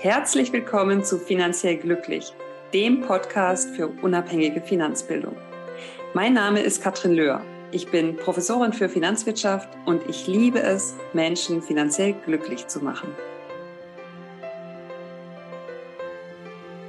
Herzlich willkommen zu Finanziell Glücklich, dem Podcast für unabhängige Finanzbildung. Mein Name ist Katrin Löhr. Ich bin Professorin für Finanzwirtschaft und ich liebe es, Menschen finanziell glücklich zu machen.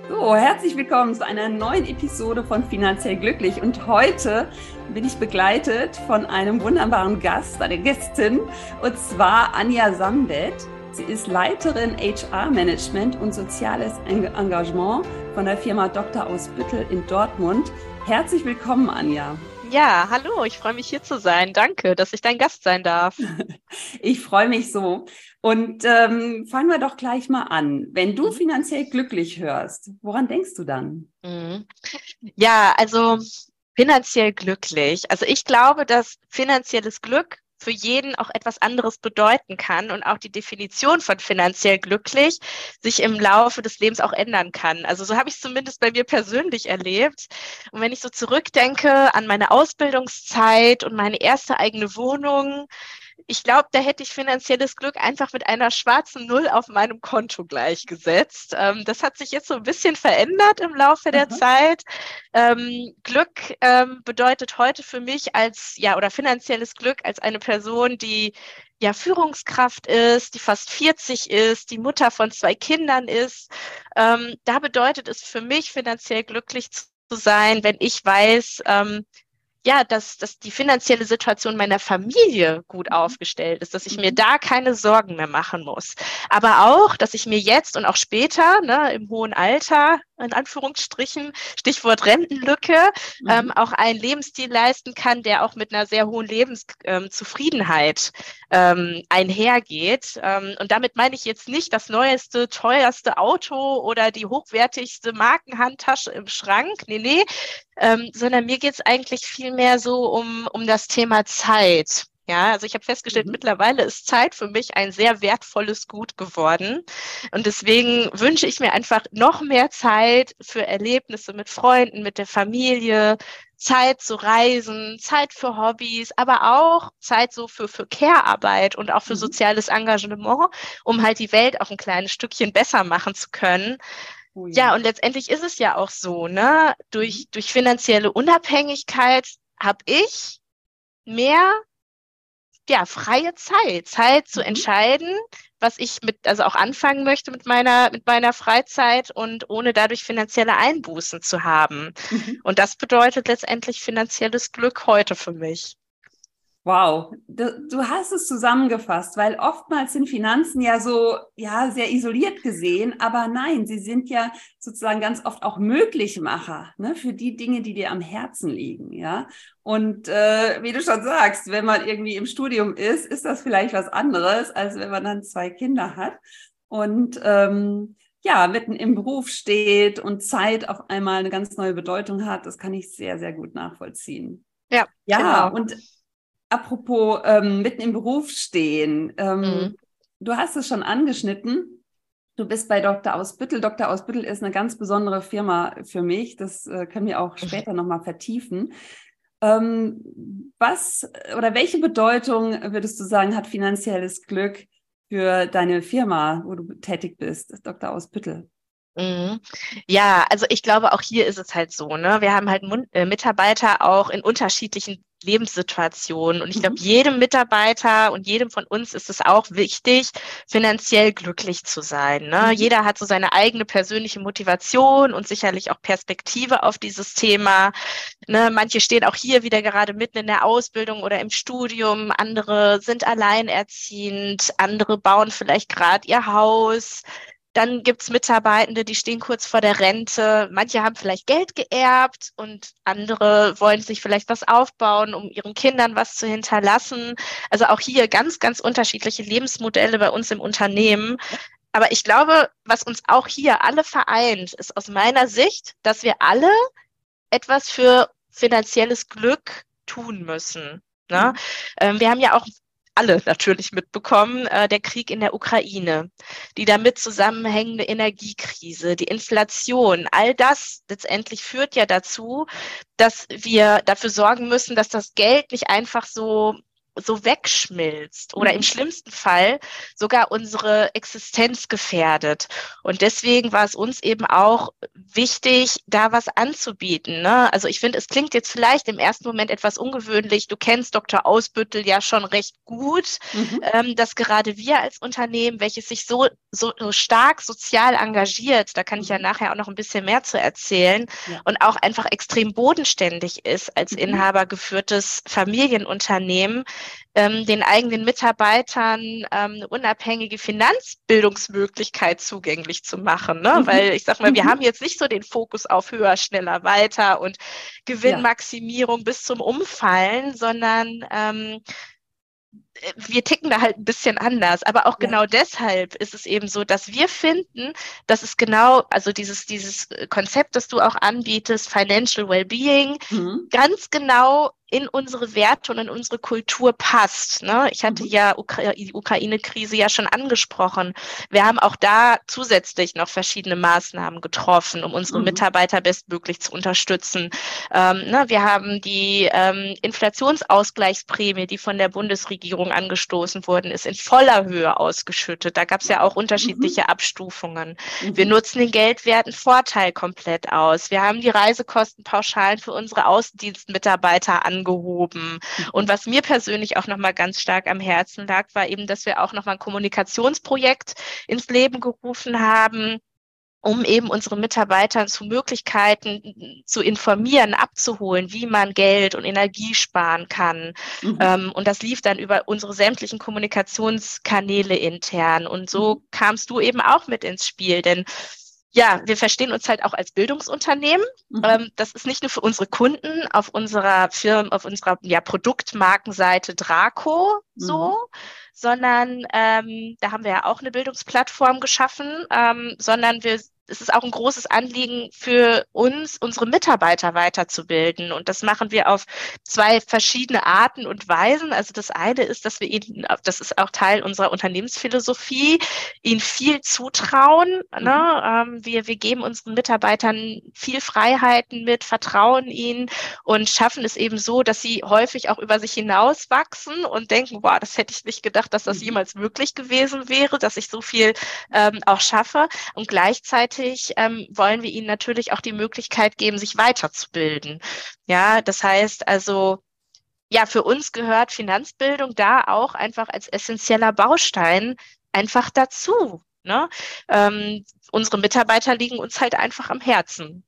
So, herzlich willkommen zu einer neuen Episode von Finanziell Glücklich. Und heute bin ich begleitet von einem wunderbaren Gast, einer Gästin, und zwar Anja Sambet. Sie ist Leiterin HR-Management und soziales Engagement von der Firma Dr. Ausbüttel in Dortmund. Herzlich willkommen, Anja. Ja, hallo, ich freue mich hier zu sein. Danke, dass ich dein Gast sein darf. Ich freue mich so. Und ähm, fangen wir doch gleich mal an. Wenn du mhm. finanziell glücklich hörst, woran denkst du dann? Mhm. Ja, also finanziell glücklich. Also ich glaube, dass finanzielles Glück für jeden auch etwas anderes bedeuten kann und auch die Definition von finanziell glücklich sich im Laufe des Lebens auch ändern kann. Also so habe ich es zumindest bei mir persönlich erlebt. Und wenn ich so zurückdenke an meine Ausbildungszeit und meine erste eigene Wohnung, ich glaube, da hätte ich finanzielles Glück einfach mit einer schwarzen Null auf meinem Konto gleichgesetzt. Ähm, das hat sich jetzt so ein bisschen verändert im Laufe der mhm. Zeit. Ähm, Glück ähm, bedeutet heute für mich als, ja, oder finanzielles Glück als eine Person, die ja Führungskraft ist, die fast 40 ist, die Mutter von zwei Kindern ist. Ähm, da bedeutet es für mich finanziell glücklich zu sein, wenn ich weiß, ähm, ja, dass, dass die finanzielle Situation meiner Familie gut mhm. aufgestellt ist, dass ich mir mhm. da keine Sorgen mehr machen muss. Aber auch, dass ich mir jetzt und auch später, ne, im hohen Alter, in Anführungsstrichen, Stichwort Rentenlücke, mhm. ähm, auch einen Lebensstil leisten kann, der auch mit einer sehr hohen Lebenszufriedenheit ähm, ähm, einhergeht. Ähm, und damit meine ich jetzt nicht das neueste, teuerste Auto oder die hochwertigste Markenhandtasche im Schrank. Nee, nee, ähm, sondern mir geht es eigentlich viel mehr so um, um das Thema Zeit. Ja, also ich habe festgestellt, mhm. mittlerweile ist Zeit für mich ein sehr wertvolles Gut geworden. Und deswegen wünsche ich mir einfach noch mehr Zeit für Erlebnisse mit Freunden, mit der Familie, Zeit zu reisen, Zeit für Hobbys, aber auch Zeit so für, für Care-Arbeit und auch für mhm. soziales Engagement, um halt die Welt auch ein kleines Stückchen besser machen zu können. Oh ja. ja. und letztendlich ist es ja auch so, ne? Durch, mhm. durch finanzielle Unabhängigkeit habe ich mehr ja, freie Zeit, Zeit zu mhm. entscheiden, was ich mit, also auch anfangen möchte mit meiner, mit meiner Freizeit und ohne dadurch finanzielle Einbußen zu haben. Mhm. Und das bedeutet letztendlich finanzielles Glück heute für mich. Wow, du, hast es zusammengefasst, weil oftmals sind Finanzen ja so, ja, sehr isoliert gesehen, aber nein, sie sind ja sozusagen ganz oft auch Möglichmacher ne, für die Dinge, die dir am Herzen liegen, ja. Und äh, wie du schon sagst, wenn man irgendwie im Studium ist, ist das vielleicht was anderes, als wenn man dann zwei Kinder hat und ähm, ja, mitten im Beruf steht und Zeit auf einmal eine ganz neue Bedeutung hat. Das kann ich sehr, sehr gut nachvollziehen. Ja, ja, genau. und apropos ähm, mitten im Beruf stehen. Ähm, mhm. Du hast es schon angeschnitten. Du bist bei Dr. Ausbüttel. Dr. Ausbüttel ist eine ganz besondere Firma für mich. Das äh, können wir auch später nochmal vertiefen. Ähm, was oder welche Bedeutung würdest du sagen, hat finanzielles Glück für deine Firma, wo du tätig bist, Dr. Ausbüttel? Mhm. Ja, also ich glaube, auch hier ist es halt so, ne? Wir haben halt äh, Mitarbeiter auch in unterschiedlichen Lebenssituation. Und ich glaube, mhm. jedem Mitarbeiter und jedem von uns ist es auch wichtig, finanziell glücklich zu sein. Ne? Mhm. Jeder hat so seine eigene persönliche Motivation und sicherlich auch Perspektive auf dieses Thema. Ne? Manche stehen auch hier wieder gerade mitten in der Ausbildung oder im Studium. Andere sind alleinerziehend. Andere bauen vielleicht gerade ihr Haus. Dann gibt's Mitarbeitende, die stehen kurz vor der Rente. Manche haben vielleicht Geld geerbt und andere wollen sich vielleicht was aufbauen, um ihren Kindern was zu hinterlassen. Also auch hier ganz, ganz unterschiedliche Lebensmodelle bei uns im Unternehmen. Aber ich glaube, was uns auch hier alle vereint, ist aus meiner Sicht, dass wir alle etwas für finanzielles Glück tun müssen. Ne? Mhm. Ähm, wir haben ja auch alle natürlich mitbekommen, äh, der Krieg in der Ukraine, die damit zusammenhängende Energiekrise, die Inflation, all das letztendlich führt ja dazu, dass wir dafür sorgen müssen, dass das Geld nicht einfach so so wegschmilzt oder mhm. im schlimmsten Fall sogar unsere Existenz gefährdet. Und deswegen war es uns eben auch wichtig, da was anzubieten. Ne? Also ich finde, es klingt jetzt vielleicht im ersten Moment etwas ungewöhnlich. Du kennst Dr. Ausbüttel ja schon recht gut, mhm. ähm, dass gerade wir als Unternehmen, welches sich so, so, so stark sozial engagiert, da kann ich ja mhm. nachher auch noch ein bisschen mehr zu erzählen, ja. und auch einfach extrem bodenständig ist als mhm. inhabergeführtes Familienunternehmen, ähm, den eigenen Mitarbeitern ähm, eine unabhängige Finanzbildungsmöglichkeit zugänglich zu machen. Ne? Mhm. Weil ich sag mal, wir mhm. haben jetzt nicht so den Fokus auf höher, schneller, weiter und Gewinnmaximierung ja. bis zum Umfallen, sondern ähm, wir ticken da halt ein bisschen anders. Aber auch ja. genau deshalb ist es eben so, dass wir finden, dass es genau, also dieses, dieses Konzept, das du auch anbietest, Financial Wellbeing, mhm. ganz genau in unsere Werte und in unsere Kultur passt. Ne? Ich hatte mhm. ja Ukra die Ukraine-Krise ja schon angesprochen. Wir haben auch da zusätzlich noch verschiedene Maßnahmen getroffen, um unsere mhm. Mitarbeiter bestmöglich zu unterstützen. Ähm, ne? Wir haben die ähm, Inflationsausgleichsprämie, die von der Bundesregierung angestoßen worden ist, in voller Höhe ausgeschüttet. Da gab es ja auch unterschiedliche mhm. Abstufungen. Wir mhm. nutzen den Geldwertenvorteil komplett aus. Wir haben die Reisekostenpauschalen für unsere Außendienstmitarbeiter an angehoben. Und was mir persönlich auch nochmal ganz stark am Herzen lag, war eben, dass wir auch nochmal ein Kommunikationsprojekt ins Leben gerufen haben, um eben unsere Mitarbeiter zu Möglichkeiten zu informieren, abzuholen, wie man Geld und Energie sparen kann. Mhm. Ähm, und das lief dann über unsere sämtlichen Kommunikationskanäle intern. Und so mhm. kamst du eben auch mit ins Spiel, denn ja, wir verstehen uns halt auch als Bildungsunternehmen. Mhm. Ähm, das ist nicht nur für unsere Kunden auf unserer Firmen, auf unserer ja, Produktmarkenseite Draco so, mhm. sondern ähm, da haben wir ja auch eine Bildungsplattform geschaffen, ähm, sondern wir es ist auch ein großes Anliegen für uns, unsere Mitarbeiter weiterzubilden. Und das machen wir auf zwei verschiedene Arten und Weisen. Also das eine ist, dass wir ihnen, das ist auch Teil unserer Unternehmensphilosophie, ihnen viel zutrauen. Mhm. Ne? Ähm, wir, wir geben unseren Mitarbeitern viel Freiheiten mit, vertrauen ihnen und schaffen es eben so, dass sie häufig auch über sich hinaus wachsen und denken, boah, das hätte ich nicht gedacht, dass das mhm. jemals möglich gewesen wäre, dass ich so viel ähm, auch schaffe. Und gleichzeitig gleichzeitig ähm, wollen wir ihnen natürlich auch die Möglichkeit geben, sich weiterzubilden. Ja, das heißt also, ja, für uns gehört Finanzbildung da auch einfach als essentieller Baustein einfach dazu. Ne? Ähm, unsere Mitarbeiter liegen uns halt einfach am Herzen.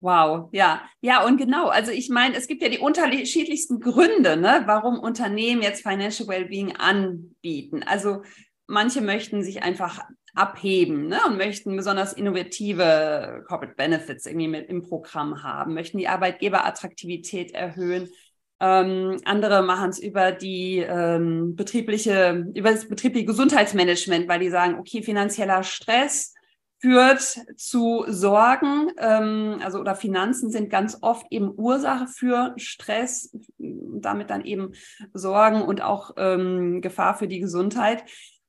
Wow, ja, ja, und genau. Also ich meine, es gibt ja die unterschiedlichsten Gründe, ne, warum Unternehmen jetzt Financial Wellbeing anbieten. Also manche möchten sich einfach abheben ne, und möchten besonders innovative Corporate Benefits irgendwie mit im Programm haben, möchten die Arbeitgeberattraktivität erhöhen. Ähm, andere machen es über die ähm, betriebliche, über das betriebliche Gesundheitsmanagement, weil die sagen, okay, finanzieller Stress führt zu Sorgen, ähm, also oder Finanzen sind ganz oft eben Ursache für Stress, damit dann eben Sorgen und auch ähm, Gefahr für die Gesundheit.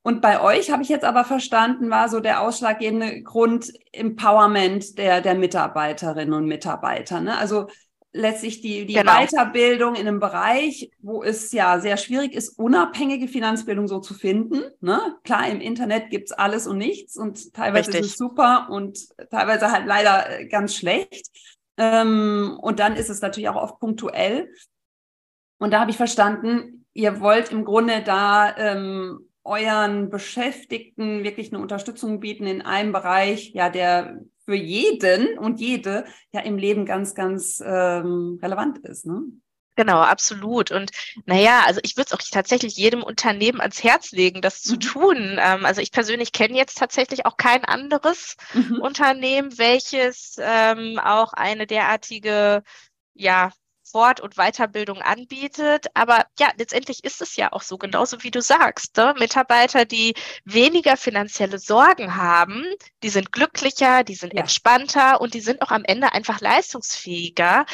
Und bei euch habe ich jetzt aber verstanden, war so der ausschlaggebende Grund Empowerment der, der Mitarbeiterinnen und Mitarbeiter. Ne? Also letztlich die, die genau. Weiterbildung in einem Bereich, wo es ja sehr schwierig ist, unabhängige Finanzbildung so zu finden. Ne? Klar, im Internet gibt's alles und nichts und teilweise Richtig. ist es super und teilweise halt leider äh, ganz schlecht. Ähm, und dann ist es natürlich auch oft punktuell. Und da habe ich verstanden, ihr wollt im Grunde da ähm, euren Beschäftigten wirklich eine Unterstützung bieten in einem Bereich, ja, der für jeden und jede ja im Leben ganz, ganz ähm, relevant ist. Ne? Genau, absolut. Und naja, also ich würde es auch tatsächlich jedem Unternehmen ans Herz legen, das zu mhm. tun. Ähm, also ich persönlich kenne jetzt tatsächlich auch kein anderes mhm. Unternehmen, welches ähm, auch eine derartige ja, Fort- und Weiterbildung anbietet. Aber ja, letztendlich ist es ja auch so, genauso wie du sagst. Ne? Mitarbeiter, die weniger finanzielle Sorgen haben, die sind glücklicher, die sind ja. entspannter und die sind auch am Ende einfach leistungsfähiger.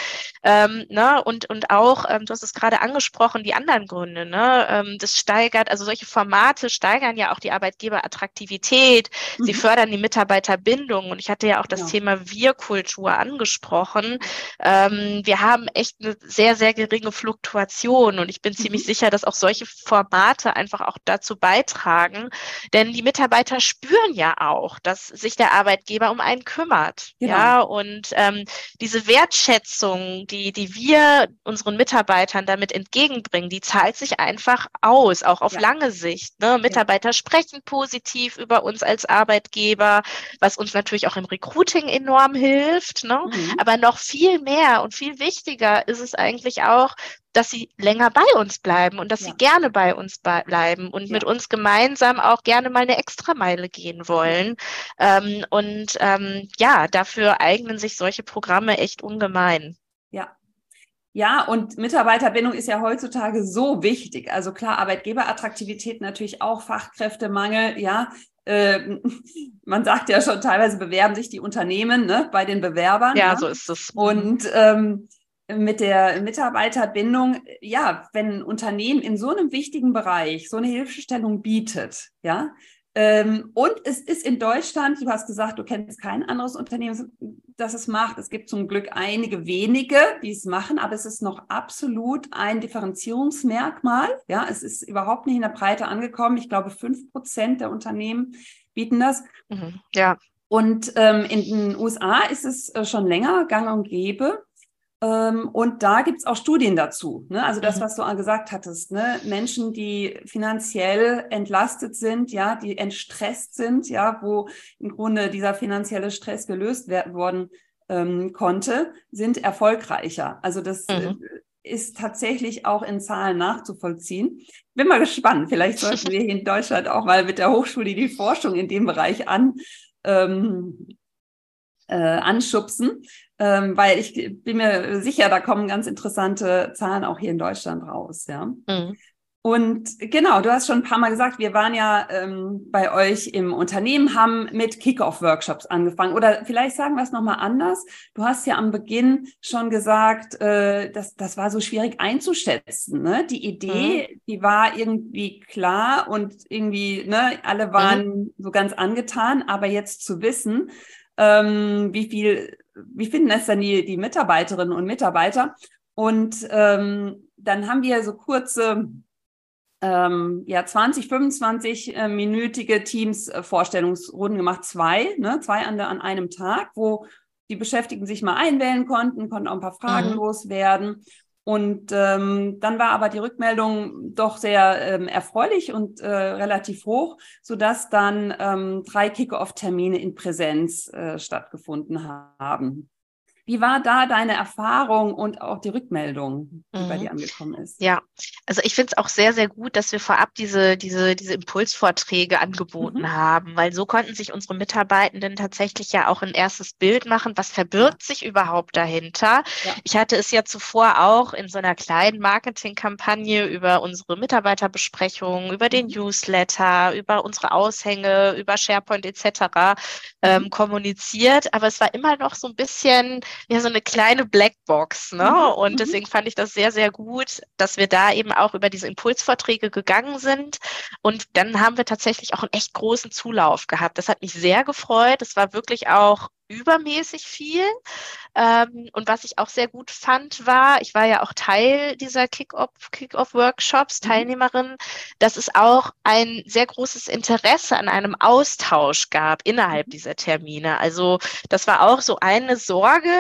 Ähm, ne? und, und auch, ähm, du hast es gerade angesprochen, die anderen Gründe. Ne? Ähm, das steigert, also solche Formate steigern ja auch die Arbeitgeberattraktivität. Mhm. Sie fördern die Mitarbeiterbindung. Und ich hatte ja auch das ja. Thema Wir-Kultur angesprochen. Ähm, wir haben echt eine eine sehr, sehr geringe Fluktuation. Und ich bin mhm. ziemlich sicher, dass auch solche Formate einfach auch dazu beitragen. Denn die Mitarbeiter spüren ja auch, dass sich der Arbeitgeber um einen kümmert. Genau. Ja, und ähm, diese Wertschätzung, die, die wir unseren Mitarbeitern damit entgegenbringen, die zahlt sich einfach aus, auch auf ja. lange Sicht. Ne? Mitarbeiter ja. sprechen positiv über uns als Arbeitgeber, was uns natürlich auch im Recruiting enorm hilft. Ne? Mhm. Aber noch viel mehr und viel wichtiger ist es eigentlich auch, dass sie länger bei uns bleiben und dass ja. sie gerne bei uns bleiben und ja. mit uns gemeinsam auch gerne mal eine Extrameile gehen wollen. Ähm, und ähm, ja, dafür eignen sich solche Programme echt ungemein. Ja. Ja, und Mitarbeiterbindung ist ja heutzutage so wichtig. Also klar, Arbeitgeberattraktivität natürlich auch, Fachkräftemangel, ja. Äh, man sagt ja schon, teilweise bewerben sich die Unternehmen ne, bei den Bewerbern. Ja, ja, so ist es. Und ähm, mit der Mitarbeiterbindung, ja, wenn ein Unternehmen in so einem wichtigen Bereich so eine Hilfestellung bietet, ja, ähm, und es ist in Deutschland, du hast gesagt, du kennst kein anderes Unternehmen, das es macht. Es gibt zum Glück einige wenige, die es machen, aber es ist noch absolut ein Differenzierungsmerkmal. Ja, es ist überhaupt nicht in der Breite angekommen. Ich glaube, fünf Prozent der Unternehmen bieten das. Mhm, ja. Und ähm, in den USA ist es äh, schon länger gang und gäbe. Ähm, und da gibt es auch Studien dazu. Ne? Also das, mhm. was du gesagt hattest, ne? Menschen, die finanziell entlastet sind, ja, die entstresst sind, ja, wo im Grunde dieser finanzielle Stress gelöst werden worden ähm, konnte, sind erfolgreicher. Also das äh, mhm. ist tatsächlich auch in Zahlen nachzuvollziehen. Bin mal gespannt. Vielleicht sollten wir hier in Deutschland auch mal mit der Hochschule die Forschung in dem Bereich an ähm, äh, anschubsen, ähm, weil ich bin mir sicher, da kommen ganz interessante Zahlen auch hier in Deutschland raus. Ja. Mhm. Und genau, du hast schon ein paar Mal gesagt, wir waren ja ähm, bei euch im Unternehmen, haben mit Kick-Off-Workshops angefangen. Oder vielleicht sagen wir es nochmal anders. Du hast ja am Beginn schon gesagt, äh, dass das war so schwierig einzuschätzen. Ne? Die Idee, mhm. die war irgendwie klar und irgendwie, ne, alle waren mhm. so ganz angetan. Aber jetzt zu wissen, ähm, wie viel, wie finden es denn die, die Mitarbeiterinnen und Mitarbeiter? Und ähm, dann haben wir so kurze ähm, ja, 20, 25 äh, minütige Teams äh, gemacht, zwei, ne, zwei an, an einem Tag, wo die Beschäftigten sich mal einwählen konnten, konnten auch ein paar Fragen mhm. loswerden. Und ähm, dann war aber die Rückmeldung doch sehr ähm, erfreulich und äh, relativ hoch, sodass dann ähm, drei Kick-Off-Termine in Präsenz äh, stattgefunden haben. Wie war da deine Erfahrung und auch die Rückmeldung, die mhm. bei dir angekommen ist? Ja, also ich finde es auch sehr, sehr gut, dass wir vorab diese, diese, diese Impulsvorträge angeboten mhm. haben, weil so konnten sich unsere Mitarbeitenden tatsächlich ja auch ein erstes Bild machen, was verbirgt sich überhaupt dahinter. Ja. Ich hatte es ja zuvor auch in so einer kleinen Marketingkampagne über unsere Mitarbeiterbesprechungen, über den mhm. Newsletter, über unsere Aushänge, über SharePoint etc. Ähm, mhm. kommuniziert, aber es war immer noch so ein bisschen ja so eine kleine Blackbox. Ne? Mhm. Und mhm. deswegen fand ich das sehr, sehr gut, dass wir da eben auch über diese Impulsvorträge gegangen sind. Und dann haben wir tatsächlich auch einen echt großen Zulauf gehabt. Das hat mich sehr gefreut. Es war wirklich auch übermäßig viel. Ähm, und was ich auch sehr gut fand, war, ich war ja auch Teil dieser Kick-Off-Workshops, Kick mhm. Teilnehmerin, dass es auch ein sehr großes Interesse an einem Austausch gab innerhalb mhm. dieser Termine. Also das war auch so eine Sorge,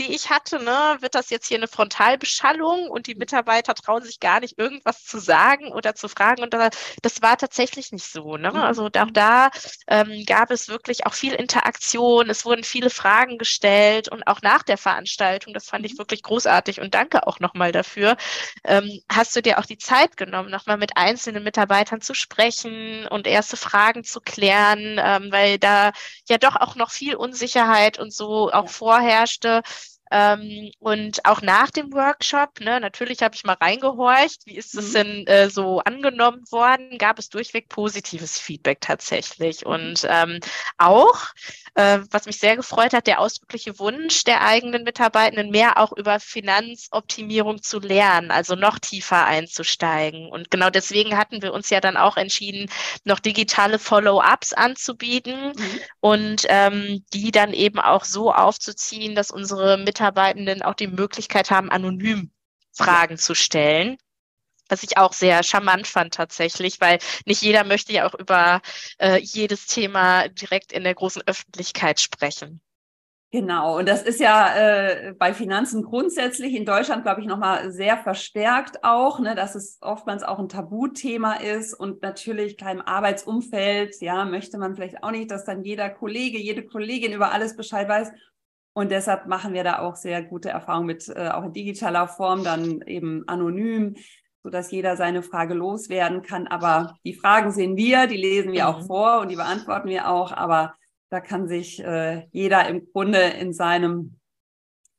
die ich hatte. Ne? Wird das jetzt hier eine Frontalbeschallung und die Mitarbeiter trauen sich gar nicht irgendwas zu sagen oder zu fragen? Und das war tatsächlich nicht so. Ne? Mhm. Also auch da ähm, gab es wirklich auch viel Interaktion. Es wurden viele Fragen gestellt und auch nach der Veranstaltung, das fand ich mhm. wirklich großartig und danke auch nochmal dafür, ähm, hast du dir auch die Zeit genommen, nochmal mit einzelnen Mitarbeitern zu sprechen und erste Fragen zu klären, ähm, weil da ja doch auch noch viel Unsicherheit und so auch ja. vorherrschte. Ähm, und auch nach dem Workshop, ne, natürlich habe ich mal reingehorcht, wie ist es mhm. denn äh, so angenommen worden, gab es durchweg positives Feedback tatsächlich. Und ähm, auch, äh, was mich sehr gefreut hat, der ausdrückliche Wunsch der eigenen Mitarbeitenden, mehr auch über Finanzoptimierung zu lernen, also noch tiefer einzusteigen. Und genau deswegen hatten wir uns ja dann auch entschieden, noch digitale Follow-ups anzubieten mhm. und ähm, die dann eben auch so aufzuziehen, dass unsere Mitarbeitenden Mitarbeitenden auch die Möglichkeit haben, anonym Fragen zu stellen was ich auch sehr charmant fand tatsächlich, weil nicht jeder möchte ja auch über äh, jedes Thema direkt in der großen Öffentlichkeit sprechen. Genau, und das ist ja äh, bei Finanzen grundsätzlich in Deutschland, glaube ich, nochmal sehr verstärkt auch, ne, dass es oftmals auch ein Tabuthema ist und natürlich kein Arbeitsumfeld, ja, möchte man vielleicht auch nicht, dass dann jeder Kollege, jede Kollegin über alles Bescheid weiß. Und deshalb machen wir da auch sehr gute Erfahrungen mit, äh, auch in digitaler Form, dann eben anonym, so dass jeder seine Frage loswerden kann. Aber die Fragen sehen wir, die lesen wir auch mhm. vor und die beantworten wir auch. Aber da kann sich äh, jeder im Grunde in seinem,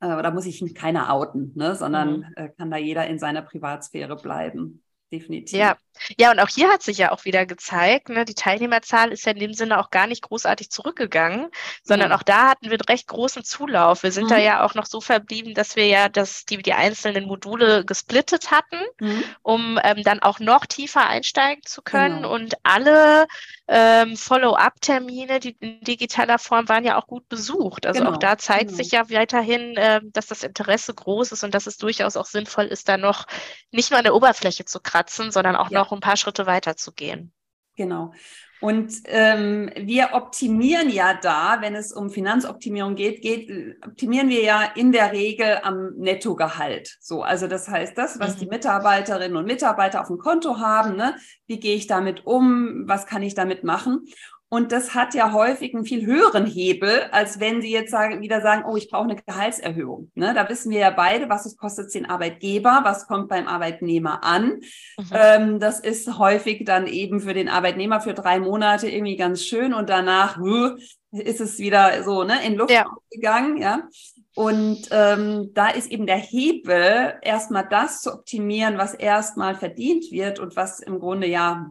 äh, da muss sich keiner outen, ne? sondern mhm. äh, kann da jeder in seiner Privatsphäre bleiben definitiv. Ja. ja, und auch hier hat sich ja auch wieder gezeigt, ne, die Teilnehmerzahl ist ja in dem Sinne auch gar nicht großartig zurückgegangen, sondern ja. auch da hatten wir recht großen Zulauf. Wir sind mhm. da ja auch noch so verblieben, dass wir ja das, die, die einzelnen Module gesplittet hatten, mhm. um ähm, dann auch noch tiefer einsteigen zu können. Genau. Und alle ähm, Follow-up-Termine, die in digitaler Form waren ja auch gut besucht. Also genau. auch da zeigt genau. sich ja weiterhin, äh, dass das Interesse groß ist und dass es durchaus auch sinnvoll ist, da noch nicht nur an der Oberfläche zu kratzen, sondern auch ja. noch ein paar Schritte weiter zu gehen. Genau. Und ähm, wir optimieren ja da, wenn es um Finanzoptimierung geht, geht, optimieren wir ja in der Regel am Nettogehalt. So, also das heißt, das, was mhm. die Mitarbeiterinnen und Mitarbeiter auf dem Konto haben, ne, wie gehe ich damit um, was kann ich damit machen? Und das hat ja häufig einen viel höheren Hebel, als wenn Sie jetzt sagen, wieder sagen, oh, ich brauche eine Gehaltserhöhung. Ne? Da wissen wir ja beide, was es kostet den Arbeitgeber, was kommt beim Arbeitnehmer an. Mhm. Ähm, das ist häufig dann eben für den Arbeitnehmer für drei Monate irgendwie ganz schön und danach huh, ist es wieder so ne, in Luft ja. gegangen. Ja? Und ähm, da ist eben der Hebel, erstmal das zu optimieren, was erstmal verdient wird und was im Grunde ja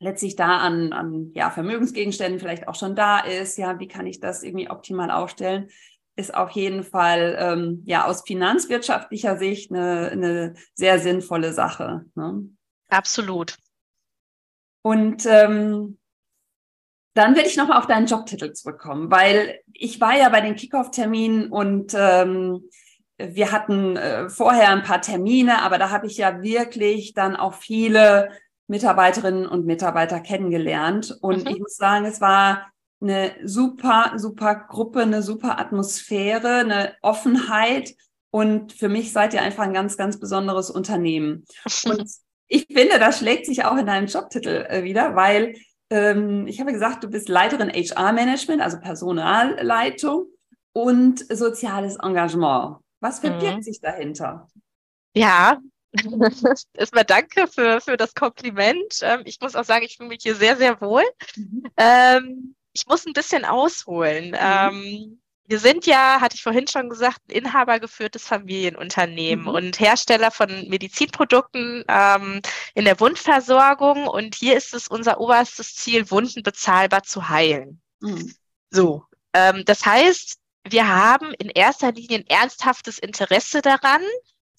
letztlich da an, an ja, Vermögensgegenständen vielleicht auch schon da ist. Ja, wie kann ich das irgendwie optimal aufstellen? Ist auf jeden Fall ähm, ja aus finanzwirtschaftlicher Sicht eine, eine sehr sinnvolle Sache. Ne? Absolut. Und ähm, dann will ich nochmal auf deinen Jobtitel zurückkommen, weil ich war ja bei den Kickoff-Terminen und ähm, wir hatten äh, vorher ein paar Termine, aber da habe ich ja wirklich dann auch viele Mitarbeiterinnen und Mitarbeiter kennengelernt. Und mhm. ich muss sagen, es war eine super, super Gruppe, eine super Atmosphäre, eine Offenheit. Und für mich seid ihr einfach ein ganz, ganz besonderes Unternehmen. Und ich finde, das schlägt sich auch in deinem Jobtitel äh, wieder, weil ähm, ich habe gesagt, du bist Leiterin HR-Management, also Personalleitung und soziales Engagement. Was verbirgt mhm. sich dahinter? Ja, Erstmal danke für, für das Kompliment. Ähm, ich muss auch sagen, ich fühle mich hier sehr, sehr wohl. Mhm. Ähm, ich muss ein bisschen ausholen. Mhm. Ähm, wir sind ja, hatte ich vorhin schon gesagt, ein inhabergeführtes Familienunternehmen mhm. und Hersteller von Medizinprodukten in der Wundversorgung. Und hier ist es unser oberstes Ziel, Wunden bezahlbar zu heilen. Mhm. So, das heißt, wir haben in erster Linie ein ernsthaftes Interesse daran,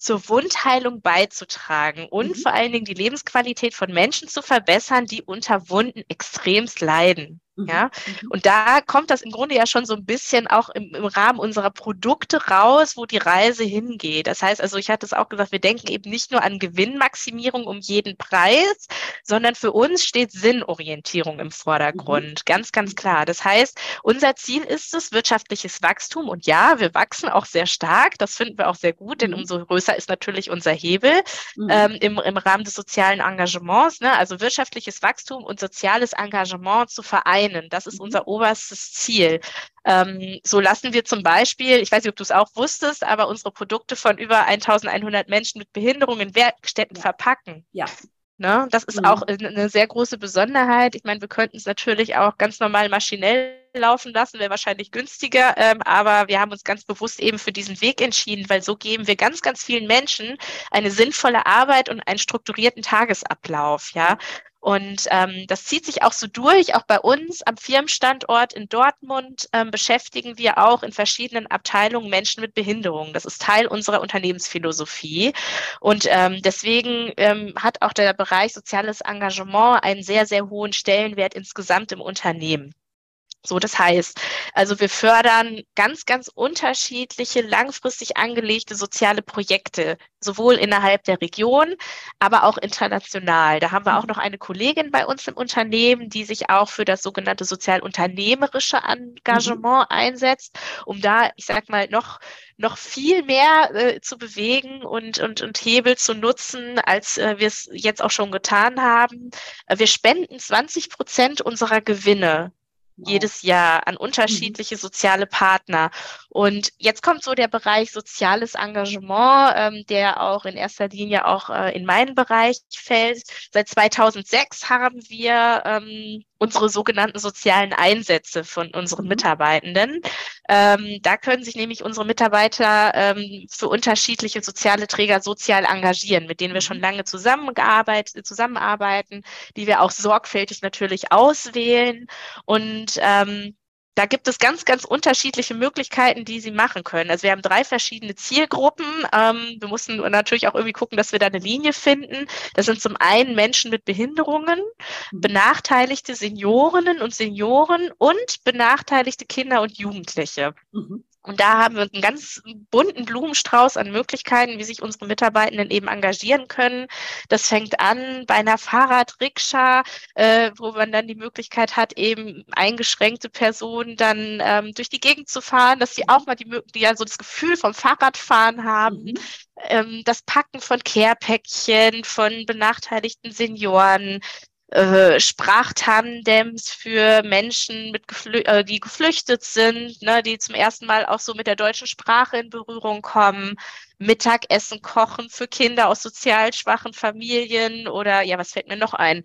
zur Wundheilung beizutragen und mhm. vor allen Dingen die Lebensqualität von Menschen zu verbessern, die unter Wunden extremst leiden. Mhm. Ja, mhm. und da kommt das im Grunde ja schon so ein bisschen auch im, im, Rahmen unserer Produkte raus, wo die Reise hingeht. Das heißt also, ich hatte es auch gesagt, wir denken eben nicht nur an Gewinnmaximierung um jeden Preis, sondern für uns steht Sinnorientierung im Vordergrund. Mhm. Ganz, ganz klar. Das heißt, unser Ziel ist es, wirtschaftliches Wachstum. Und ja, wir wachsen auch sehr stark. Das finden wir auch sehr gut, denn mhm. umso größer ist natürlich unser Hebel mhm. ähm, im, im Rahmen des sozialen Engagements. Ne? Also wirtschaftliches Wachstum und soziales Engagement zu vereinen vereinen. Das ist mhm. unser oberstes Ziel. Ähm, so lassen wir zum Beispiel, ich weiß nicht, ob du es auch wusstest, aber unsere Produkte von über 1100 Menschen mit Behinderungen in Werkstätten ja. verpacken. Ja. Ne? Das ist mhm. auch eine sehr große Besonderheit. Ich meine, wir könnten es natürlich auch ganz normal maschinell laufen lassen, wäre wahrscheinlich günstiger, ähm, aber wir haben uns ganz bewusst eben für diesen Weg entschieden, weil so geben wir ganz, ganz vielen Menschen eine sinnvolle Arbeit und einen strukturierten Tagesablauf. Ja, und ähm, das zieht sich auch so durch. Auch bei uns am Firmenstandort in Dortmund ähm, beschäftigen wir auch in verschiedenen Abteilungen Menschen mit Behinderungen. Das ist Teil unserer Unternehmensphilosophie. Und ähm, deswegen ähm, hat auch der Bereich soziales Engagement einen sehr, sehr hohen Stellenwert insgesamt im Unternehmen. So, das heißt, also wir fördern ganz, ganz unterschiedliche, langfristig angelegte soziale Projekte, sowohl innerhalb der Region, aber auch international. Da haben wir auch noch eine Kollegin bei uns im Unternehmen, die sich auch für das sogenannte sozialunternehmerische Engagement mhm. einsetzt, um da, ich sag mal, noch noch viel mehr äh, zu bewegen und, und, und Hebel zu nutzen, als äh, wir es jetzt auch schon getan haben. Äh, wir spenden 20 Prozent unserer Gewinne jedes Jahr an unterschiedliche mhm. soziale Partner. Und jetzt kommt so der Bereich soziales Engagement, ähm, der auch in erster Linie auch äh, in meinen Bereich fällt. Seit 2006 haben wir ähm, unsere sogenannten sozialen Einsätze von unseren mhm. Mitarbeitenden. Ähm, da können sich nämlich unsere Mitarbeiter ähm, für unterschiedliche soziale Träger sozial engagieren, mit denen wir schon mhm. lange zusammengearbeitet, zusammenarbeiten, die wir auch sorgfältig natürlich auswählen und ähm, da gibt es ganz, ganz unterschiedliche Möglichkeiten, die sie machen können. Also wir haben drei verschiedene Zielgruppen. Ähm, wir mussten natürlich auch irgendwie gucken, dass wir da eine Linie finden. Das sind zum einen Menschen mit Behinderungen, mhm. benachteiligte Seniorinnen und Senioren und benachteiligte Kinder und Jugendliche. Mhm. Und da haben wir einen ganz bunten Blumenstrauß an Möglichkeiten, wie sich unsere Mitarbeitenden eben engagieren können. Das fängt an bei einer Fahrradrikscha, äh, wo man dann die Möglichkeit hat, eben eingeschränkte Personen dann ähm, durch die Gegend zu fahren, dass sie auch mal die, die ja so das Gefühl vom Fahrradfahren haben. Mhm. Ähm, das Packen von Care-Päckchen, von benachteiligten Senioren, äh, Sprachtandems für Menschen, mit geflü äh, die geflüchtet sind, ne, die zum ersten Mal auch so mit der deutschen Sprache in Berührung kommen, Mittagessen kochen für Kinder aus sozial schwachen Familien oder ja, was fällt mir noch ein?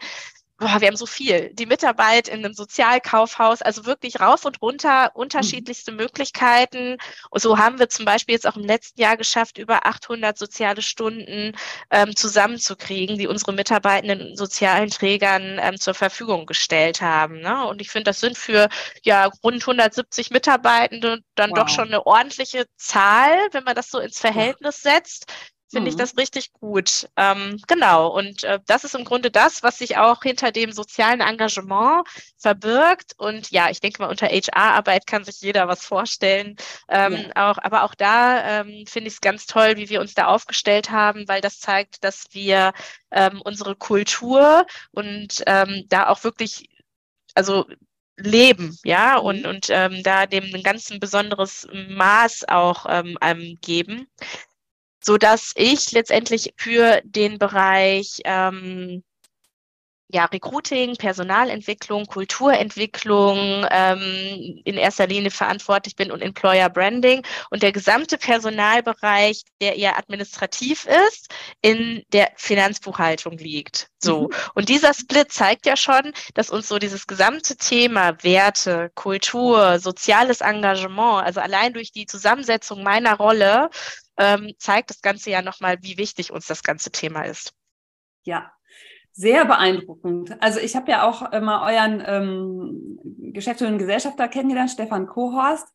Boah, wir haben so viel. Die Mitarbeit in einem Sozialkaufhaus, also wirklich rauf und runter, unterschiedlichste mhm. Möglichkeiten. Und so haben wir zum Beispiel jetzt auch im letzten Jahr geschafft, über 800 soziale Stunden ähm, zusammenzukriegen, die unsere mitarbeitenden sozialen Trägern ähm, zur Verfügung gestellt haben. Ne? Und ich finde, das sind für ja rund 170 Mitarbeitende dann wow. doch schon eine ordentliche Zahl, wenn man das so ins Verhältnis setzt finde ich mhm. das richtig gut. Ähm, genau, und äh, das ist im Grunde das, was sich auch hinter dem sozialen Engagement verbirgt. Und ja, ich denke mal, unter HR-Arbeit kann sich jeder was vorstellen. Ähm, ja. auch, aber auch da ähm, finde ich es ganz toll, wie wir uns da aufgestellt haben, weil das zeigt, dass wir ähm, unsere Kultur und ähm, da auch wirklich, also leben, ja, und, mhm. und ähm, da dem ein ganz besonderes Maß auch ähm, geben so dass ich letztendlich für den Bereich ähm, ja, Recruiting, Personalentwicklung, Kulturentwicklung ähm, in erster Linie verantwortlich bin und Employer Branding und der gesamte Personalbereich, der eher administrativ ist, in der Finanzbuchhaltung liegt. So. Mhm. Und dieser Split zeigt ja schon, dass uns so dieses gesamte Thema Werte, Kultur, soziales Engagement, also allein durch die Zusammensetzung meiner Rolle, ähm, zeigt das Ganze ja nochmal, wie wichtig uns das ganze Thema ist. Ja, sehr beeindruckend. Also ich habe ja auch immer euren ähm, Geschäftsführenden Gesellschafter kennengelernt, Stefan Kohorst.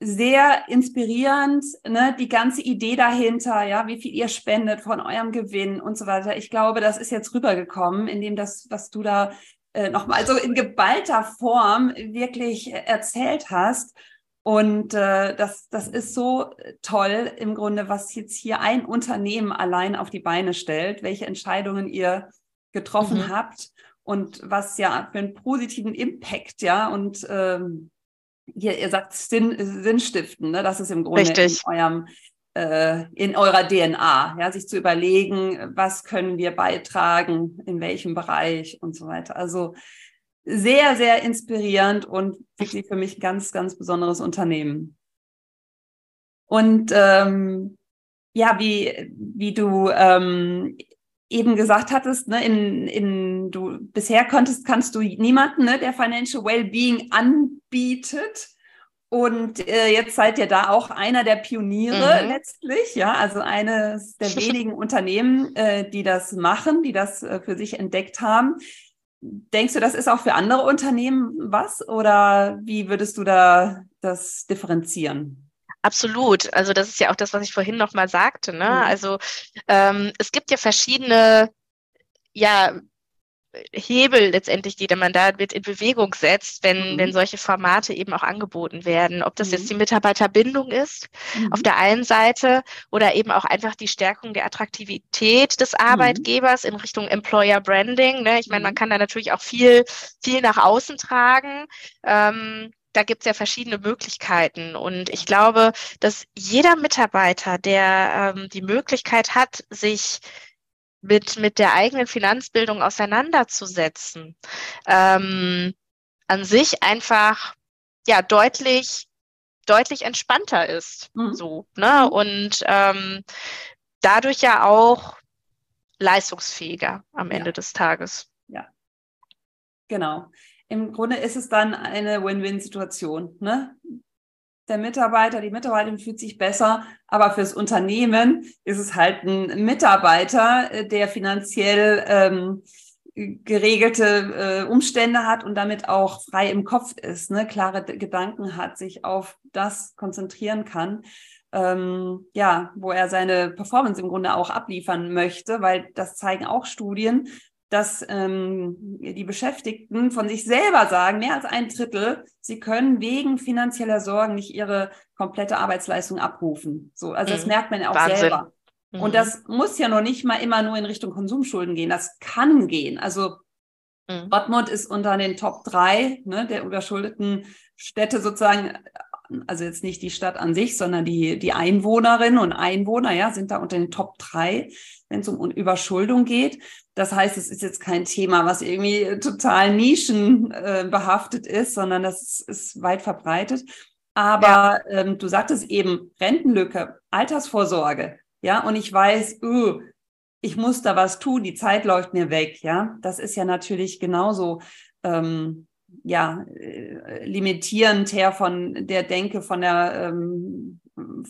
Sehr inspirierend, ne, die ganze Idee dahinter, ja, wie viel ihr spendet von eurem Gewinn und so weiter. Ich glaube, das ist jetzt rübergekommen, indem das, was du da äh, nochmal so in geballter Form wirklich erzählt hast. Und äh, das, das ist so toll im Grunde, was jetzt hier ein Unternehmen allein auf die Beine stellt, welche Entscheidungen ihr getroffen mhm. habt und was ja für einen positiven Impact, ja, und ähm, hier, ihr sagt Sinn, Sinnstiften, ne? das ist im Grunde Richtig. in eurem äh, in eurer DNA, ja, sich zu überlegen, was können wir beitragen, in welchem Bereich und so weiter. Also sehr, sehr inspirierend und wirklich für mich ganz, ganz besonderes Unternehmen. Und ähm, ja, wie, wie du ähm, eben gesagt hattest, ne, in, in du bisher konntest, kannst du niemanden, ne, der Financial Wellbeing anbietet. Und äh, jetzt seid ihr da auch einer der Pioniere mhm. letztlich, ja, also eines der wenigen Unternehmen, äh, die das machen, die das äh, für sich entdeckt haben. Denkst du, das ist auch für andere Unternehmen was oder wie würdest du da das differenzieren? Absolut. Also das ist ja auch das, was ich vorhin noch mal sagte. Ne? Mhm. Also ähm, es gibt ja verschiedene ja, Hebel letztendlich, die man da mit in Bewegung setzt, wenn, mhm. wenn solche Formate eben auch angeboten werden. Ob das mhm. jetzt die Mitarbeiterbindung ist mhm. auf der einen Seite oder eben auch einfach die Stärkung der Attraktivität des mhm. Arbeitgebers in Richtung Employer Branding. Ne? Ich meine, man mhm. kann da natürlich auch viel, viel nach außen tragen. Ähm, da gibt es ja verschiedene Möglichkeiten. Und ich glaube, dass jeder Mitarbeiter, der ähm, die Möglichkeit hat, sich mit, mit der eigenen Finanzbildung auseinanderzusetzen, ähm, an sich einfach ja deutlich, deutlich entspannter ist. Mhm. So, ne? Und ähm, dadurch ja auch leistungsfähiger am Ende ja. des Tages. Ja. Genau. Im Grunde ist es dann eine Win-Win-Situation. Ne? Der Mitarbeiter, die Mitarbeiterin fühlt sich besser, aber fürs Unternehmen ist es halt ein Mitarbeiter, äh, der finanziell ähm, geregelte äh, Umstände hat und damit auch frei im Kopf ist, ne? klare Gedanken hat, sich auf das konzentrieren kann, ähm, ja, wo er seine Performance im Grunde auch abliefern möchte, weil das zeigen auch Studien, dass ähm, die Beschäftigten von sich selber sagen, mehr als ein Drittel, sie können wegen finanzieller Sorgen nicht ihre komplette Arbeitsleistung abrufen. So, also mhm. das merkt man ja auch Wahnsinn. selber. Mhm. Und das muss ja noch nicht mal immer nur in Richtung Konsumschulden gehen. Das kann gehen. Also mhm. Dortmund ist unter den Top drei ne, der überschuldeten Städte sozusagen also jetzt nicht die Stadt an sich, sondern die, die Einwohnerinnen und Einwohner, ja, sind da unter den Top drei, wenn es um Überschuldung geht. Das heißt, es ist jetzt kein Thema, was irgendwie total nischenbehaftet äh, ist, sondern das ist, ist weit verbreitet. Aber ja. ähm, du sagtest eben Rentenlücke, Altersvorsorge, ja, und ich weiß, uh, ich muss da was tun, die Zeit läuft mir weg, ja. Das ist ja natürlich genauso ähm, ja, äh, limitierend her von der Denke, von der ähm,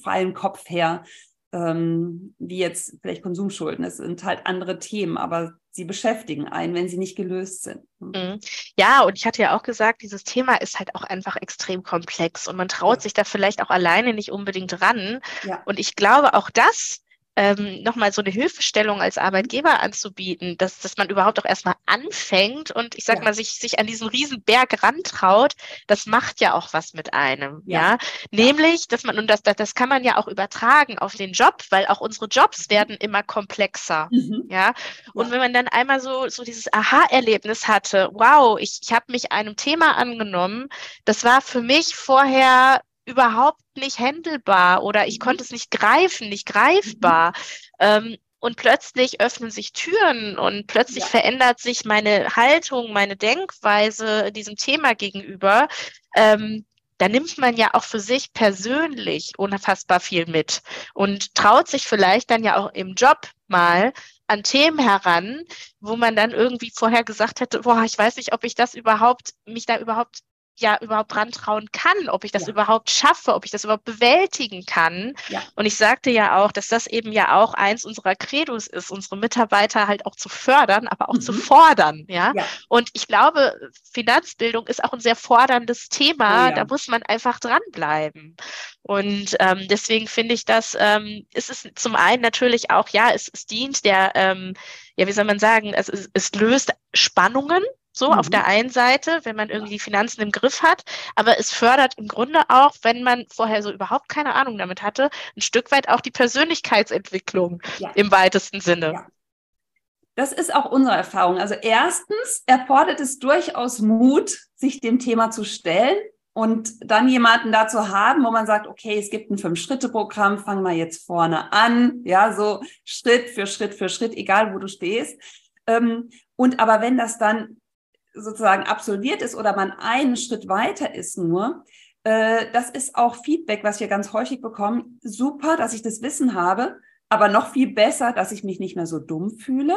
freien Kopf her, ähm, wie jetzt vielleicht Konsumschulden. Es sind halt andere Themen, aber sie beschäftigen einen, wenn sie nicht gelöst sind. Mhm. Ja, und ich hatte ja auch gesagt, dieses Thema ist halt auch einfach extrem komplex und man traut ja. sich da vielleicht auch alleine nicht unbedingt ran. Ja. Und ich glaube, auch das ähm, nochmal so eine Hilfestellung als Arbeitgeber anzubieten, dass, dass man überhaupt auch erstmal anfängt und ich sag ja. mal, sich, sich an diesen riesen Berg rantraut, das macht ja auch was mit einem. Ja. ja? Nämlich, dass man, und das, das, das kann man ja auch übertragen auf den Job, weil auch unsere Jobs mhm. werden immer komplexer. Mhm. Ja. Und ja. wenn man dann einmal so, so dieses Aha-Erlebnis hatte, wow, ich, ich habe mich einem Thema angenommen, das war für mich vorher überhaupt nicht händelbar oder ich mhm. konnte es nicht greifen, nicht greifbar. Ähm, und plötzlich öffnen sich Türen und plötzlich ja. verändert sich meine Haltung, meine Denkweise diesem Thema gegenüber. Ähm, da nimmt man ja auch für sich persönlich unfassbar viel mit und traut sich vielleicht dann ja auch im Job mal an Themen heran, wo man dann irgendwie vorher gesagt hätte, boah, ich weiß nicht, ob ich das überhaupt, mich da überhaupt ja überhaupt rantrauen kann, ob ich das ja. überhaupt schaffe, ob ich das überhaupt bewältigen kann. Ja. Und ich sagte ja auch, dass das eben ja auch eins unserer Credos ist, unsere Mitarbeiter halt auch zu fördern, aber auch mhm. zu fordern. Ja? ja? Und ich glaube, Finanzbildung ist auch ein sehr forderndes Thema. Oh, da muss man einfach dranbleiben. Und ähm, deswegen finde ich, dass ähm, es ist zum einen natürlich auch, ja, es, es dient der, ähm, ja, wie soll man sagen, es, es löst Spannungen so, mhm. auf der einen Seite, wenn man irgendwie die Finanzen im Griff hat, aber es fördert im Grunde auch, wenn man vorher so überhaupt keine Ahnung damit hatte, ein Stück weit auch die Persönlichkeitsentwicklung ja. im weitesten Sinne. Ja. Das ist auch unsere Erfahrung. Also erstens erfordert es durchaus Mut, sich dem Thema zu stellen und dann jemanden dazu haben, wo man sagt, okay, es gibt ein Fünf-Schritte-Programm, fang mal jetzt vorne an, ja, so Schritt für Schritt für Schritt, egal wo du stehst. Ähm, und aber wenn das dann sozusagen absolviert ist oder man einen Schritt weiter ist nur, äh, das ist auch Feedback, was wir ganz häufig bekommen. Super, dass ich das Wissen habe, aber noch viel besser, dass ich mich nicht mehr so dumm fühle,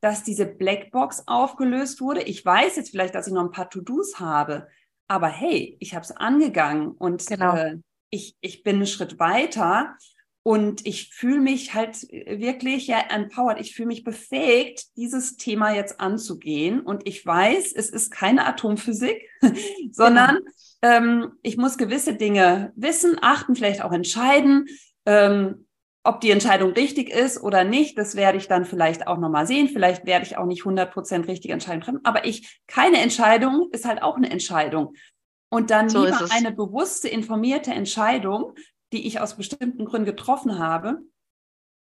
dass diese Blackbox aufgelöst wurde. Ich weiß jetzt vielleicht, dass ich noch ein paar To-Dos habe, aber hey, ich habe es angegangen und genau. äh, ich, ich bin einen Schritt weiter und ich fühle mich halt wirklich ja empowered. Ich fühle mich befähigt, dieses Thema jetzt anzugehen. Und ich weiß, es ist keine Atomphysik, sondern genau. ähm, ich muss gewisse Dinge wissen, achten, vielleicht auch entscheiden. Ähm, ob die Entscheidung richtig ist oder nicht, das werde ich dann vielleicht auch nochmal sehen. Vielleicht werde ich auch nicht 100% richtige Entscheidung treffen. Aber ich, keine Entscheidung ist halt auch eine Entscheidung. Und dann so lieber eine bewusste, informierte Entscheidung, die ich aus bestimmten Gründen getroffen habe,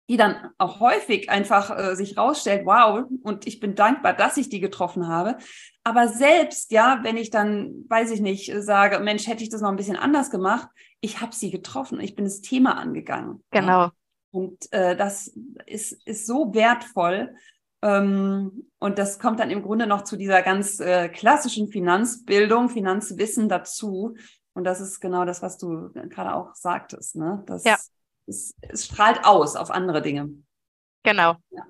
die dann auch häufig einfach äh, sich rausstellt, wow, und ich bin dankbar, dass ich die getroffen habe. Aber selbst, ja, wenn ich dann, weiß ich nicht, sage, Mensch, hätte ich das noch ein bisschen anders gemacht, ich habe sie getroffen, ich bin das Thema angegangen. Genau. Und äh, das ist, ist so wertvoll. Ähm, und das kommt dann im Grunde noch zu dieser ganz äh, klassischen Finanzbildung, Finanzwissen dazu. Und das ist genau das, was du gerade auch sagtest. Ne? Das, ja. es, es strahlt aus auf andere Dinge. Genau. Ja,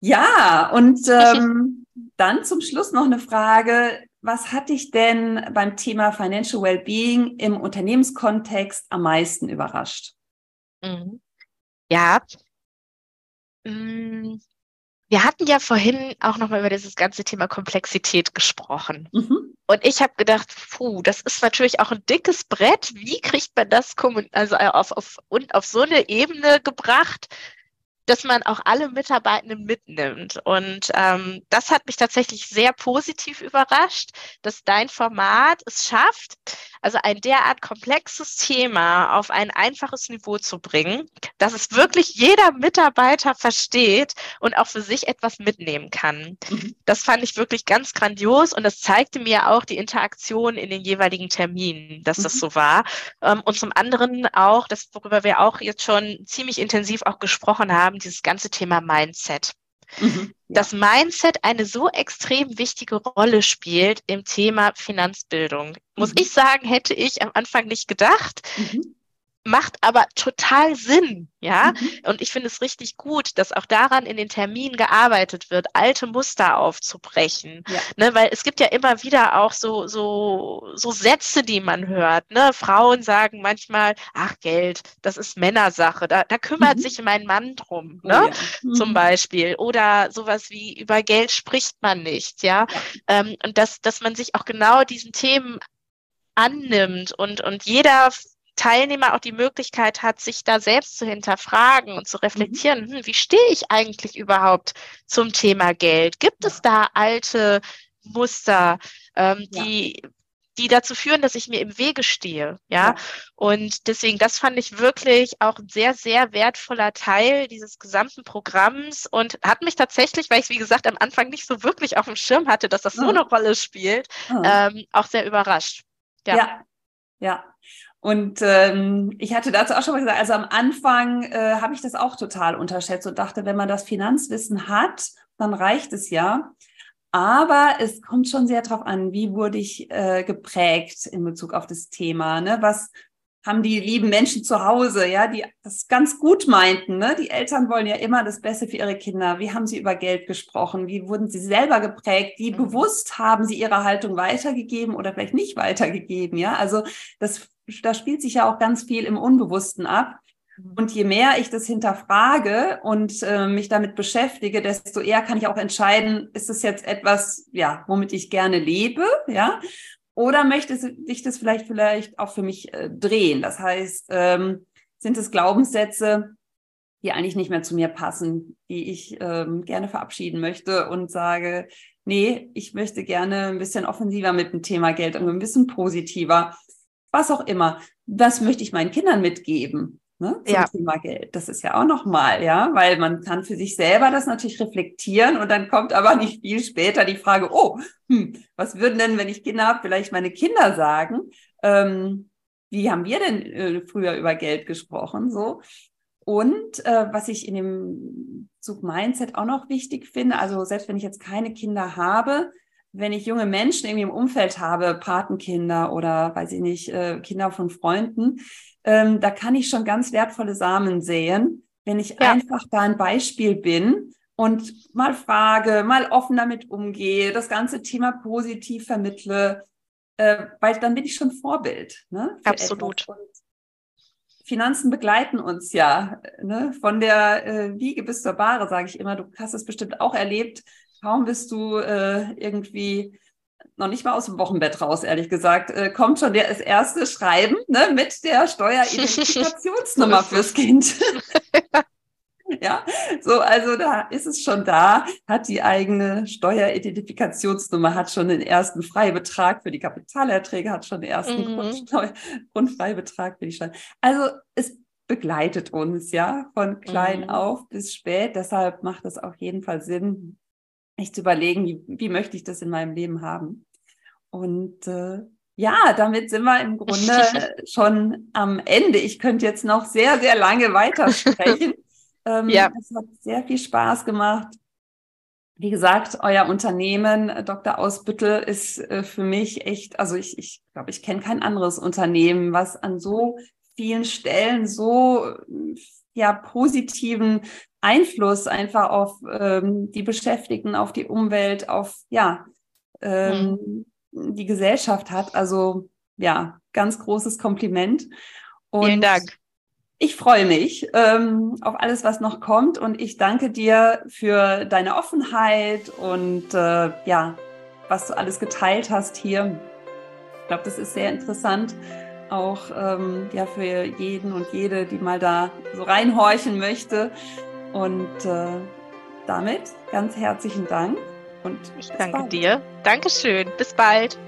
ja und ähm, dann zum Schluss noch eine Frage. Was hat dich denn beim Thema Financial Wellbeing im Unternehmenskontext am meisten überrascht? Mhm. Ja. Mm, wir hatten ja vorhin auch nochmal über dieses ganze Thema Komplexität gesprochen. Mhm. Und ich habe gedacht, puh, das ist natürlich auch ein dickes Brett. Wie kriegt man das also auf, auf, und auf so eine Ebene gebracht, dass man auch alle Mitarbeitenden mitnimmt. Und ähm, das hat mich tatsächlich sehr positiv überrascht, dass dein Format es schafft, also ein derart komplexes Thema auf ein einfaches Niveau zu bringen, dass es wirklich jeder Mitarbeiter versteht und auch für sich etwas mitnehmen kann. Mhm. Das fand ich wirklich ganz grandios und das zeigte mir auch die Interaktion in den jeweiligen Terminen, dass mhm. das so war. Ähm, und zum anderen auch, das, worüber wir auch jetzt schon ziemlich intensiv auch gesprochen haben, dieses ganze Thema Mindset. Mhm, ja. Das Mindset eine so extrem wichtige Rolle spielt im Thema Finanzbildung. Muss mhm. ich sagen, hätte ich am Anfang nicht gedacht. Mhm macht aber total Sinn, ja. Mhm. Und ich finde es richtig gut, dass auch daran in den Terminen gearbeitet wird, alte Muster aufzubrechen. Ja. Ne, weil es gibt ja immer wieder auch so, so, so Sätze, die man hört. Ne? Frauen sagen manchmal, ach Geld, das ist Männersache, da, da kümmert mhm. sich mein Mann drum, oh, ne? Ja. Mhm. Zum Beispiel. Oder sowas wie über Geld spricht man nicht, ja. ja. Ähm, und dass, dass man sich auch genau diesen Themen annimmt und, und jeder Teilnehmer auch die Möglichkeit hat, sich da selbst zu hinterfragen und zu reflektieren, mhm. hm, wie stehe ich eigentlich überhaupt zum Thema Geld? Gibt es da alte Muster, ähm, die, ja. die dazu führen, dass ich mir im Wege stehe? Ja? ja. Und deswegen, das fand ich wirklich auch ein sehr, sehr wertvoller Teil dieses gesamten Programms und hat mich tatsächlich, weil ich es, wie gesagt, am Anfang nicht so wirklich auf dem Schirm hatte, dass das so eine Rolle spielt, ähm, auch sehr überrascht. ja. ja. Und ähm, ich hatte dazu auch schon mal gesagt, also am Anfang äh, habe ich das auch total unterschätzt und dachte, wenn man das Finanzwissen hat, dann reicht es ja. Aber es kommt schon sehr darauf an, wie wurde ich äh, geprägt in Bezug auf das Thema. Ne? Was haben die lieben Menschen zu Hause, ja, die das ganz gut meinten. Ne? Die Eltern wollen ja immer das Beste für ihre Kinder. Wie haben sie über Geld gesprochen? Wie wurden sie selber geprägt? Wie mhm. bewusst haben sie ihre Haltung weitergegeben oder vielleicht nicht weitergegeben? Ja, also das, da spielt sich ja auch ganz viel im Unbewussten ab. Mhm. Und je mehr ich das hinterfrage und äh, mich damit beschäftige, desto eher kann ich auch entscheiden, ist es jetzt etwas, ja, womit ich gerne lebe, ja, oder möchte sich das vielleicht vielleicht auch für mich äh, drehen? Das heißt, ähm, sind es Glaubenssätze, die eigentlich nicht mehr zu mir passen, die ich ähm, gerne verabschieden möchte und sage, nee, ich möchte gerne ein bisschen offensiver mit dem Thema Geld und ein bisschen positiver. Was auch immer. Was möchte ich meinen Kindern mitgeben? Ne, zum ja. Thema Geld. Das ist ja auch nochmal, ja, weil man kann für sich selber das natürlich reflektieren und dann kommt aber nicht viel später die Frage, oh, hm, was würden denn, wenn ich Kinder habe, vielleicht meine Kinder sagen? Ähm, wie haben wir denn äh, früher über Geld gesprochen? So. Und äh, was ich in dem Zug Mindset auch noch wichtig finde, also selbst wenn ich jetzt keine Kinder habe, wenn ich junge Menschen irgendwie im Umfeld habe, Patenkinder oder weiß ich nicht, äh, Kinder von Freunden, ähm, da kann ich schon ganz wertvolle Samen säen, wenn ich ja. einfach da ein Beispiel bin und mal frage, mal offen damit umgehe, das ganze Thema positiv vermittle, äh, weil dann bin ich schon Vorbild. Ne, Absolut. Finanzen begleiten uns ja ne? von der äh, Wiege bis zur Bahre, sage ich immer. Du hast es bestimmt auch erlebt kaum bist du äh, irgendwie noch nicht mal aus dem Wochenbett raus, ehrlich gesagt, äh, kommt schon der, das erste Schreiben ne, mit der Steueridentifikationsnummer fürs Kind. ja, so, also da ist es schon da, hat die eigene Steueridentifikationsnummer, hat schon den ersten Freibetrag für die Kapitalerträge, hat schon den ersten mhm. Grundfreibetrag für die Steuer. Also es begleitet uns ja von klein mhm. auf bis spät. Deshalb macht es auf jeden Fall Sinn, sich zu überlegen, wie, wie möchte ich das in meinem Leben haben. Und äh, ja, damit sind wir im Grunde schon am Ende. Ich könnte jetzt noch sehr, sehr lange weitersprechen. ähm, ja. Es hat sehr viel Spaß gemacht. Wie gesagt, euer Unternehmen, äh, Dr. Ausbüttel, ist äh, für mich echt, also ich, ich glaube, ich kenne kein anderes Unternehmen, was an so vielen Stellen so ja positiven Einfluss einfach auf ähm, die Beschäftigten, auf die Umwelt, auf ja ähm, mhm. die Gesellschaft hat. Also ja, ganz großes Kompliment. Und Vielen Dank. Ich freue mich ähm, auf alles, was noch kommt und ich danke dir für deine Offenheit und äh, ja, was du alles geteilt hast hier. Ich glaube, das ist sehr interessant auch ähm, ja für jeden und jede, die mal da so reinhorchen möchte. Und äh, damit ganz herzlichen Dank und ich danke bald. dir. Dankeschön. Bis bald.